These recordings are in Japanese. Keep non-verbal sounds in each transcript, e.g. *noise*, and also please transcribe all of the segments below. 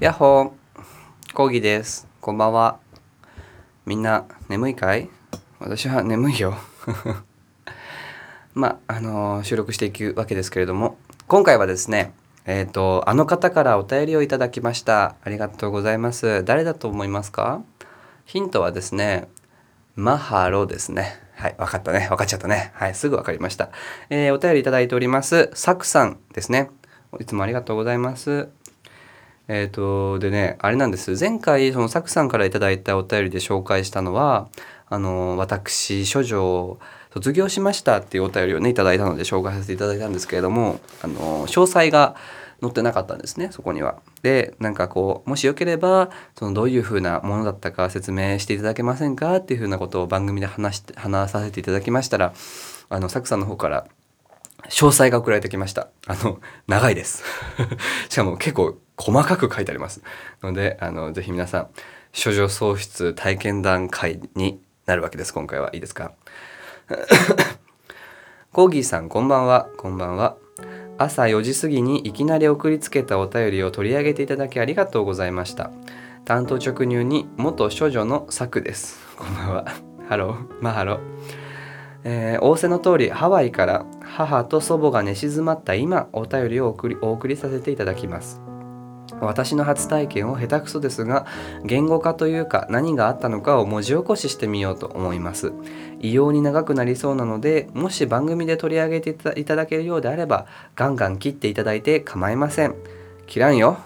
やっほー。コーギーです。こんばんは。みんな眠いかい？私は眠いよ。*laughs* まあのー収録していくわけですけれども。今回はですねえっ、とあの方からお便りをいただきました。ありがとうございます。誰だと思いますか？ヒントはですねマハロですね。はい分かったね。分かっちゃったね。はいすぐ分かりました、えーお便りいただいております。サクさんですね。いつもありがとうございます。えっ、とでねあれなんです前回そのサクさんからいただいたお便りで紹介したのはあの私処女卒業しましたっていうお便りをねいただいたので紹介させていただいたんですけれどもあの詳細が載ってなかったんですねそこには。でなんかこうもしよければそのどういう風なものだったか説明していただけませんかっていう風なことを番組で話して話させていただきましたらあのサクさんの方から詳細が送られてきました。あの、長いです。*laughs* しかも結構細かく書いてあります。ので、あの、ぜひ皆さん、処女喪失体験談会になるわけです。今回はいいですか？*coughs* コーギーさん、こんばんは。こんばんは。朝4時過ぎにいきなり送りつけたお便りを取り上げていただきありがとうございました。担当直入に元処女のサクです。こんばんは。ハロー。マハロー。えー仰せの通りハワイから母と祖母が寝静まった今お便りを送りお送りさせていただきます私の初体験を下手くそですが言語化というか何があったのかを文字起こししてみようと思います。異様に長くなりそうなのでもし番組で取り上げていただけるようであればガンガン切っていただいて構いません。切らんよ。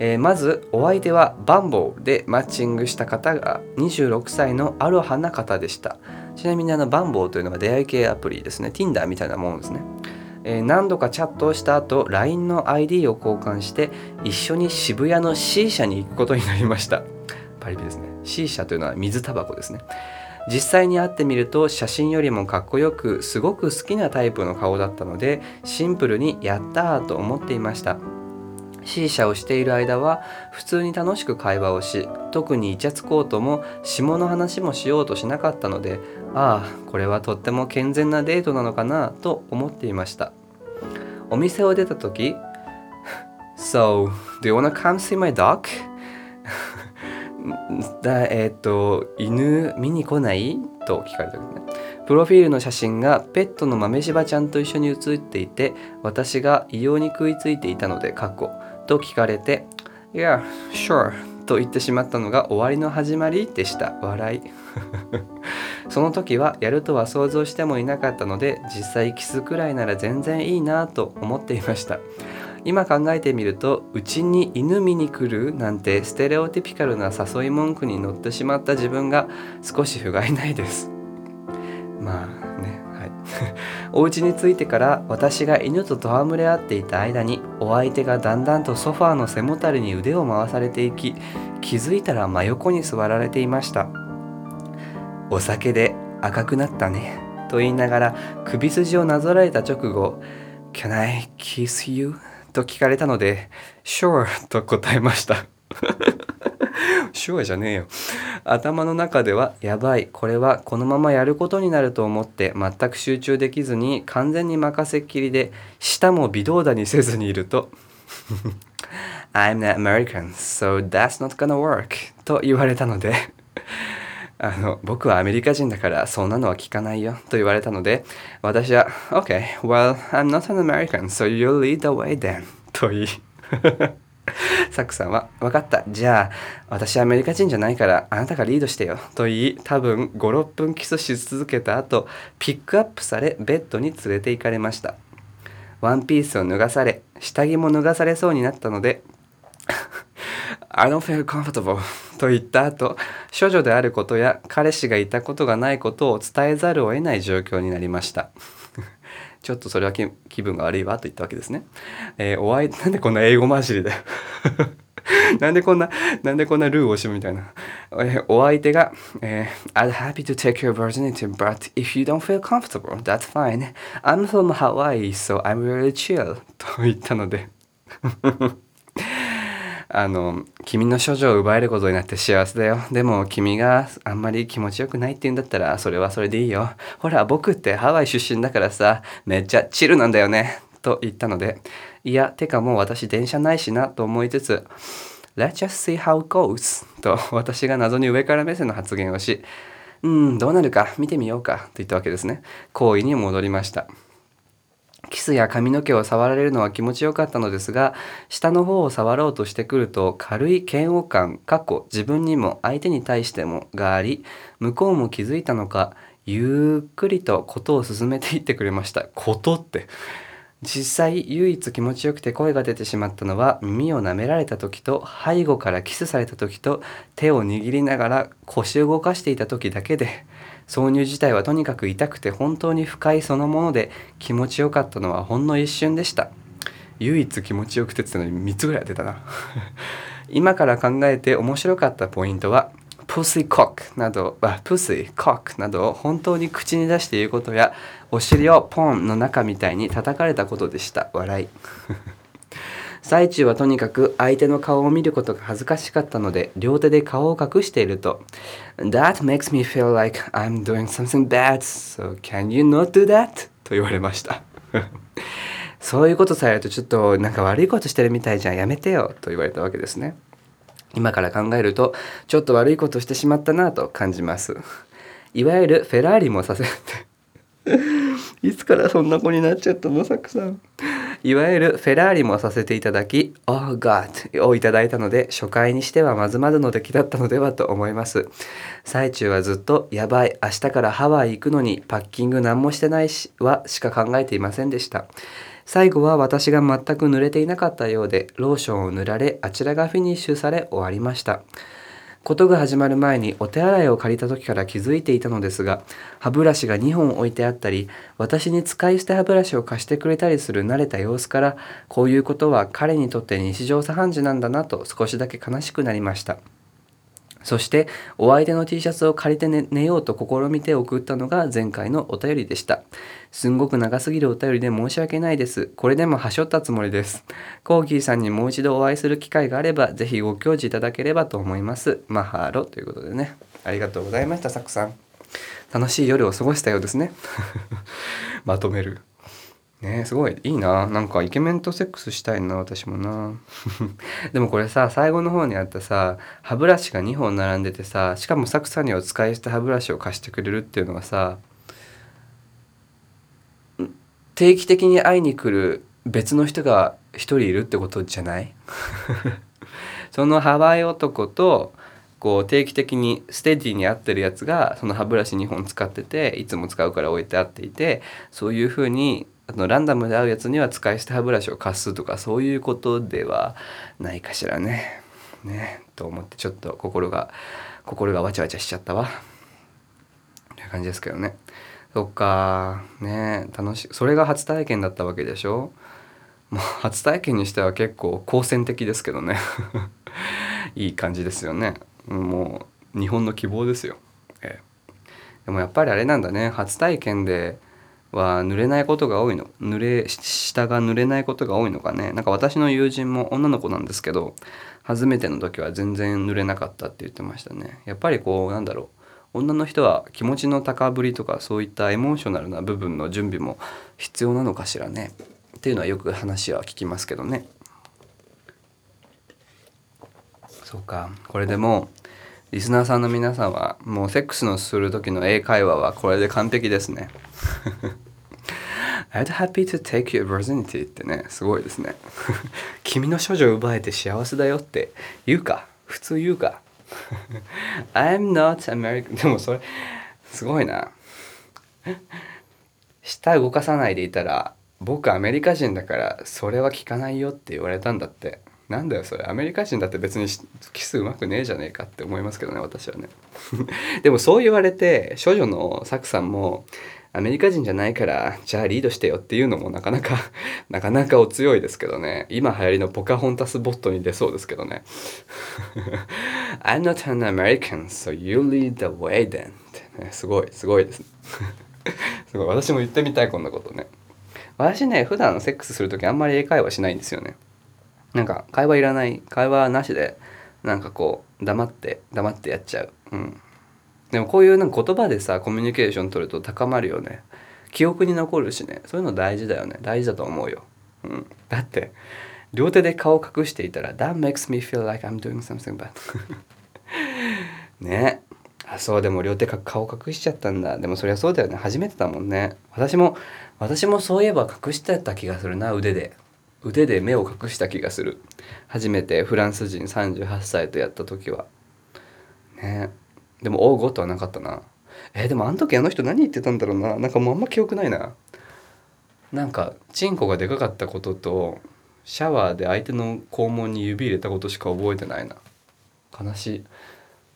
えーまずお相手はバンボーでマッチングした方が26歳のアロハな方でした。ちなみにあのバンボーというのは出会い系アプリですね。Tinder みたいなものですね、え何度かチャットをした後 LINE の ID を交換して一緒に渋谷の C 社に行くことになりました。パリピですね。C 社というのは水タバコですね。実際に会ってみると写真よりもかっこよくすごく好きなタイプの顔だったのでシンプルにやったーと思っていました。C 社をしている間は普通に楽しく会話をし特にイチャつこうとも下の話もしようとしなかったのでああこれはとっても健全なデートなのかなと思っていました。お店を出た時 So, do you wanna come see my dog? *laughs* だえーっと犬見に来ない？と聞かれた時ね。プロフィールの写真がペットの豆柴ちゃんと一緒に写っていて私が異様に食いついていたので過去と聞かれて「Yeah, sure」と言ってしまったのが終わりの始まりでした。笑い。*laughs* その時はやるとは想像してもいなかったので実際キスくらいなら全然いいなと思っていました。今考えてみるとうちに犬見に来るなんてステレオティピカルな誘い文句に乗ってしまった自分が少し不甲斐ないです。まあねはい。*laughs* お家に着いてから私が犬と戯れ合っていた間にお相手がだんだんとソファーの背もたれに腕を回されていき気づいたら真横に座られていました。お酒で赤くなったねと言いながら首筋をなぞられた直後 Can I kiss you? と聞かれたので Sure と答えました *laughs* Sure じゃねえよ頭の中ではやばいこれはこのままやることになると思って全く集中できずに完全に任せっきりで舌も微動だにせずにいると *laughs* I'm not American, so that's not gonna work と言われたのであの僕はアメリカ人だからそんなのは聞かないよと言われたので私は OK, well, I'm not an American, so you lead the way then と言い *laughs* サックさんは「分かった。じゃあ私はアメリカ人じゃないからあなたがリードしてよ」と言い多分56分キスし続けた後ピックアップされベッドに連れて行かれました。ワンピースを脱がされ下着も脱がされそうになったので I don't feel comfortable *laughs* と言った後処女であることや彼氏がいたことがないことを伝えざるを得ない状況になりました *laughs* ちょっとそれは気分が悪いわと言ったわけですね。えーお相手、*laughs* なんでこんな英語混じりだよ。なんでこんな、なんでこんなルーをしむみたいな。えーお相手が、えー I'm happy to take your virginity, but if you don't feel comfortable, that's fine. I'm from Hawaii, so I'm really chill. と言ったので。あの君の処女を奪えることになって幸せだよ。でも君があんまり気持ちよくないって言うんだったらそれはそれでいいよ。ほら僕ってハワイ出身だからさめっちゃチルなんだよね。と言ったので、いや、てかもう私電車ないしなと思いつつ、Let's just see how it goes と私が謎に上から目線の発言をし、うん、どうなるか見てみようか。と言ったわけですね。行為に戻りました。キスや髪の毛を触られるのは気持ちよかったのですが、下の方を触ろうとしてくると軽い嫌悪感、過去自分にも相手に対してもがあり、向こうも気づいたのか、ゆっくりとことを進めていってくれました。ことって。実際唯一気持ちよくて声が出てしまったのは耳を舐められた時と背後からキスされた時と手を握りながら腰を動かしていた時だけで挿入自体はとにかく痛くて本当に不快そのもので気持ちよかったのはほんの一瞬でした唯一気持ちよくてってのに3つぐらい出たな *laughs* 今から考えて面白かったポイントはプスイコックなど、プスイコックなどを本当に口に出して言うことや、お尻をポンの中みたいに叩かれたことでした。笑い。*laughs* 最中はとにかく相手の顔を見ることが恥ずかしかったので、両手で顔を隠していると、That makes me feel like I'm doing something bad, so can you not do that? と言われました。*laughs* そういうことされるとちょっとなんか悪いことしてるみたいじゃんやめてよと言われたわけですね。今から考えるとちょっと悪いことしてしまったなと感じますいわゆるフェラーリもさせて *laughs* いつからそんな子になっちゃったのサクさんいわゆるフェラーリもさせていただき「Oh God」をいただいたので初回にしてはまずまずの出来だったのではと思います。最中はずっと「やばい明日からハワイ行くのにパッキング何もしてないし」はしか考えていませんでした。最後は私が全く濡れていなかったようでローションを塗られあちらがフィニッシュされ終わりました。ことが始まる前にお手洗いを借りた時から気づいていたのですが歯ブラシが2本置いてあったり私に使い捨て歯ブラシを貸してくれたりする慣れた様子からこういうことは彼にとって日常茶飯事なんだなと少しだけ悲しくなりました。そしてお相手の T シャツを借りて寝ようと試みて送ったのが前回のお便りでした。すんごく長すぎるお便りで申し訳ないです。これでもはしょったつもりです。コーギーさんにもう一度お会いする機会があれば、ぜひご教示いただければと思います。マハロということでね。ありがとうございました、サクさん。楽しい夜を過ごしたようですね。*laughs* まとめる。ねすごい。いいな。なんかイケメンとセックスしたいな私もな。*laughs* でもこれさ最後の方にあったさ歯ブラシが2本並んでてさしかもサクさんにお使いした歯ブラシを貸してくれるっていうのはさ定期的に会いに来る別の人が一人いるってことじゃない？*laughs* そのハワイ男とこう定期的にステディに合ってるやつがその歯ブラシ2本使ってていつも使うから置いてあっていてそういうふうにあのランダムで会うやつには使い捨て歯ブラシを貸すとかそういうことではないかしらね。ねと思ってちょっと心が心がわちゃわちゃしちゃったわ。という感じですけどね。そっかね楽しいそれが初体験だったわけでしょ？もう初体験にしては結構好戦的ですけどね。*laughs* いい感じですよね。もう日本の希望ですよ、ええ、でもやっぱりあれなんだね。初体験では濡れないことが多いの？濡れ下が濡れないことが多いのかね？なんか私の友人も女の子なんですけど初めての時は全然濡れなかったって言ってましたね。やっぱりこうなんだろう。女の人は気持ちの高ぶりとかそういったエモーショナルな部分の準備も必要なのかしらね？っていうのはよく話は聞きますけどね。そうか。これでもリスナーさんの皆さんはもうセックスのする時の英会話はこれで完璧ですね。I'd happy to take your virginity ってねすごいですね。*laughs* 君の処女を奪えて幸せだよって言うか普通言うか。*laughs* I'm not American でもそれすごいな。舌動かさないでいたら僕アメリカ人だからそれは聞かないよって言われたんだって。なんだよそれ。アメリカ人だって別にキスうまくねえじゃねえかって思いますけどね私はね。*laughs* でもそう言われて処女のサクさんもアメリカ人じゃないからじゃあリードしてよっていうのもなかなか *laughs* なかなかお強いですけどね。今流行りのポカホンタスボットに出そうですけどね。I'm not an American so you lead the way then. ってね。すごいすごいですね。*laughs* すごい。私も言ってみたいこんなことね。私ね普段セックスする時あんまり英会話しないんですよね。なんか会話いらない会話なしでなんかこう黙って黙ってやっちゃう。うん。でもこういうなんか言葉でさコミュニケーション取ると高まるよね。記憶に残るしね。そういうの大事だよね。大事だと思うよ、うん、だって両手で顔を隠していたら That makes me feel like I'm doing something bad. *laughs* ね。あそうでも両手か顔隠しちゃったんだ。でもそりゃそうだよね。初めてだもんね。私も私もそういえば隠してた気がするな腕で。腕で目を隠した気がする。初めてフランス人38歳とやった時は。ね。でも大ごとはなかったな。えー、でもあの時あの人何言ってたんだろうな。なんかもうあんま記憶ないな。なんかチンコがでかかったこととシャワーで相手の肛門に指入れたことしか覚えてないな。悲しい。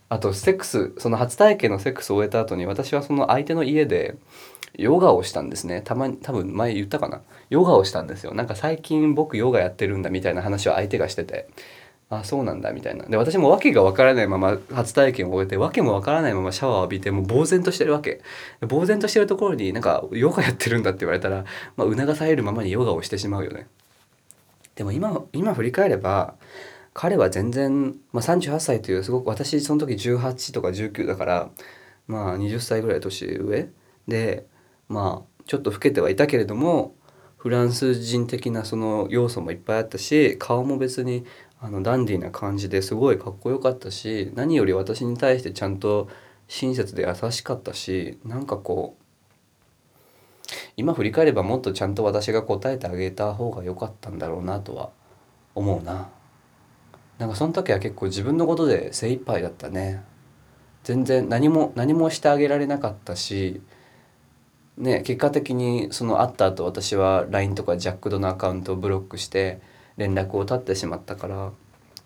あとセックスその初体験のセックスを終えた後に私はその相手の家でヨガをしたんですね。たまに多分前言ったかな。ヨガをしたんですよ。なんか最近僕ヨガやってるんだみたいな話を相手がしてて。あそうなんだみたいな。で私も訳が分からないまま初体験を終えて訳も分からないままシャワーを浴びてもう呆然としてるわけ。呆然としてるところになんかヨガやってるんだって言われたら、まあ、促されるままにヨガをしてしまうよね。でも今今振り返れば彼は全然、まあ、38歳というすごく私その時18とか19だからまあ20歳ぐらい年上。でまあちょっと老けてはいたけれどもフランス人的なその要素もいっぱいあったし顔も別にあのダンディーな感じですごいかっこよかったし何より私に対してちゃんと親切で優しかったしなんかこう今振り返ればもっとちゃんと私が答えてあげた方が良かったんだろうなとは思うな。なんかその時は結構自分のことで精一杯だったね。全然何も何もしてあげられなかったしね結果的にその会った後私は LINE とかジャックドのアカウントをブロックして連絡を絶ってしまったから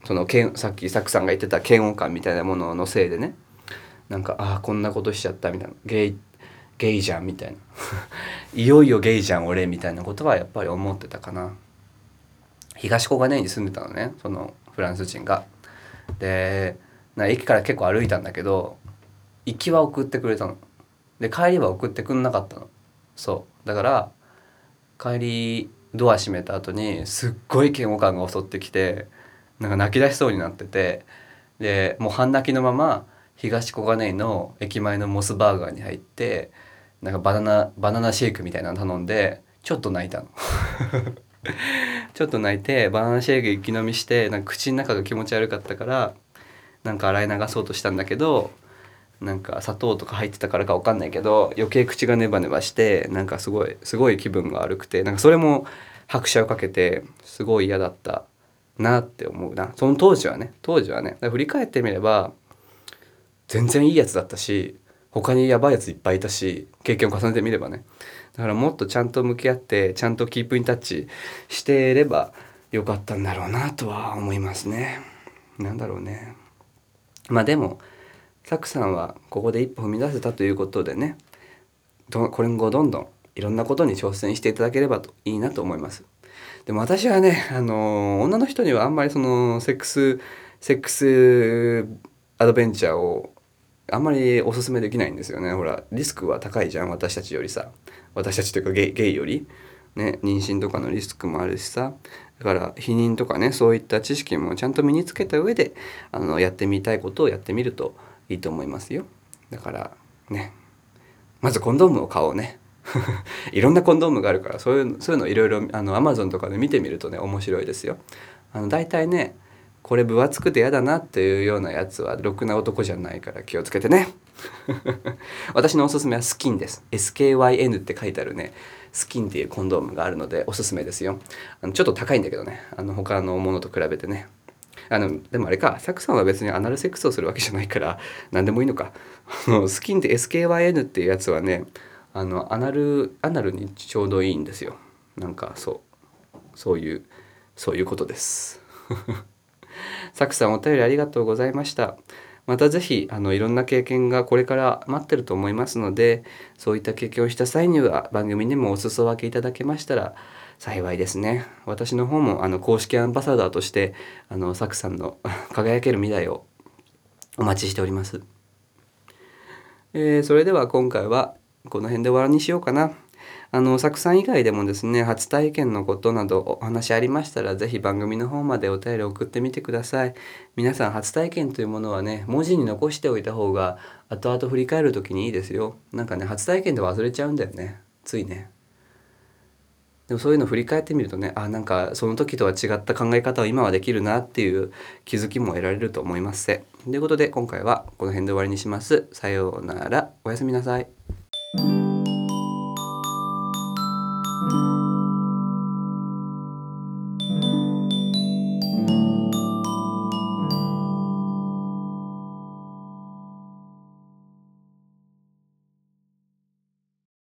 そのさっきサクさんが言ってた嫌悪感みたいなもののせいでねなんかああこんなことしちゃったみたいなゲイゲイじゃんみたいな *laughs* いよいよゲイじゃん俺みたいなことはやっぱり思ってたかな。東小金井に住んでたのねそのフランス人が。でな駅から結構歩いたんだけど行きは送ってくれたの。で帰りは送ってくんなかったの。そう。だから帰りドア閉めた後にすっごい嫌悪感が襲ってきてなんか泣き出しそうになっててでもう半泣きのまま東小金井の駅前のモスバーガーに入ってなんかバナナバナナシェイクみたいなの頼んでちょっと泣いたの。*laughs* ちょっと泣いてバナナシェイク一気飲みしてなんか口の中が気持ち悪かったからなんか洗い流そうとしたんだけどなんか砂糖とか入ってたからか分かんないけど余計口がネバネバしてなんかすごいすごい気分が悪くてなんかそれも拍車をかけてすごい嫌だったなって思うな。その当時はね当時はね振り返ってみれば全然いいやつだったし他にやばいやついっぱいいたし経験を重ねてみればね。だからもっとちゃんと向き合ってちゃんとキープインタッチしてればよかったんだろうなとは思いますね。なんだろうね。まあでもサクさんはここで一歩踏み出せたということでねこれ後どんどんいろんなことに挑戦していただければといいなと思います。でも私はね、あの女の人にはあんまりそのセックスセックスアドベンチャーをあんまりおすすめできないんですよね。ほらリスクは高いじゃん私たちよりさ。私たちというかゲイゲイより。ね妊娠とかのリスクもあるしさ。だから避妊とかねそういった知識もちゃんと身につけた上であのやってみたいことをやってみるといいと思いますよ。だからね。まずコンドームを買おうね。*laughs* いろんなコンドームがあるからそういうそういうのいろいろあのアマゾンとかで見てみるとね面白いですよ。あの大体ねこれ分厚くて嫌だなっていうようなやつはろくな男じゃないから気をつけてね。*laughs* 私のおすすめはスキンです。SKYN って書いてあるねスキンっていうコンドームがあるのでおすすめですよ。あのちょっと高いんだけどね。あの他のものと比べてね。あのでもあれかサクさんは別にアナルセックスをするわけじゃないから何でもいいのか。スキンって SKYN っていうやつはねあのアナルアナルにちょうどいいんですよ。なんかそう。そういうそういうことです。*laughs* サクさんお便りありがとうございました。また是非あのいろんな経験がこれから待ってると思いますのでそういった経験をした際には番組にもお裾分けいただけましたら幸いですね。私の方もあの公式アンバサダーとしてあのサクさんの *laughs* 輝ける未来をお待ちしております、えー、それでは今回はこの辺で終わりにしようかな。あのサクさん以外でもですね初体験のことなどお話ありましたら是非番組の方までお便り送ってみてください。皆さん初体験というものはね文字に残しておいた方が後々振り返る時にいいですよ。なんかね初体験で忘れちゃうんだよね。ついね。でもそういうの振り返ってみるとねあなんかその時とは違った考え方を今はできるなっていう気づきも得られると思います。せということで今回はこの辺で終わりにします。さようなら。おやすみなさい。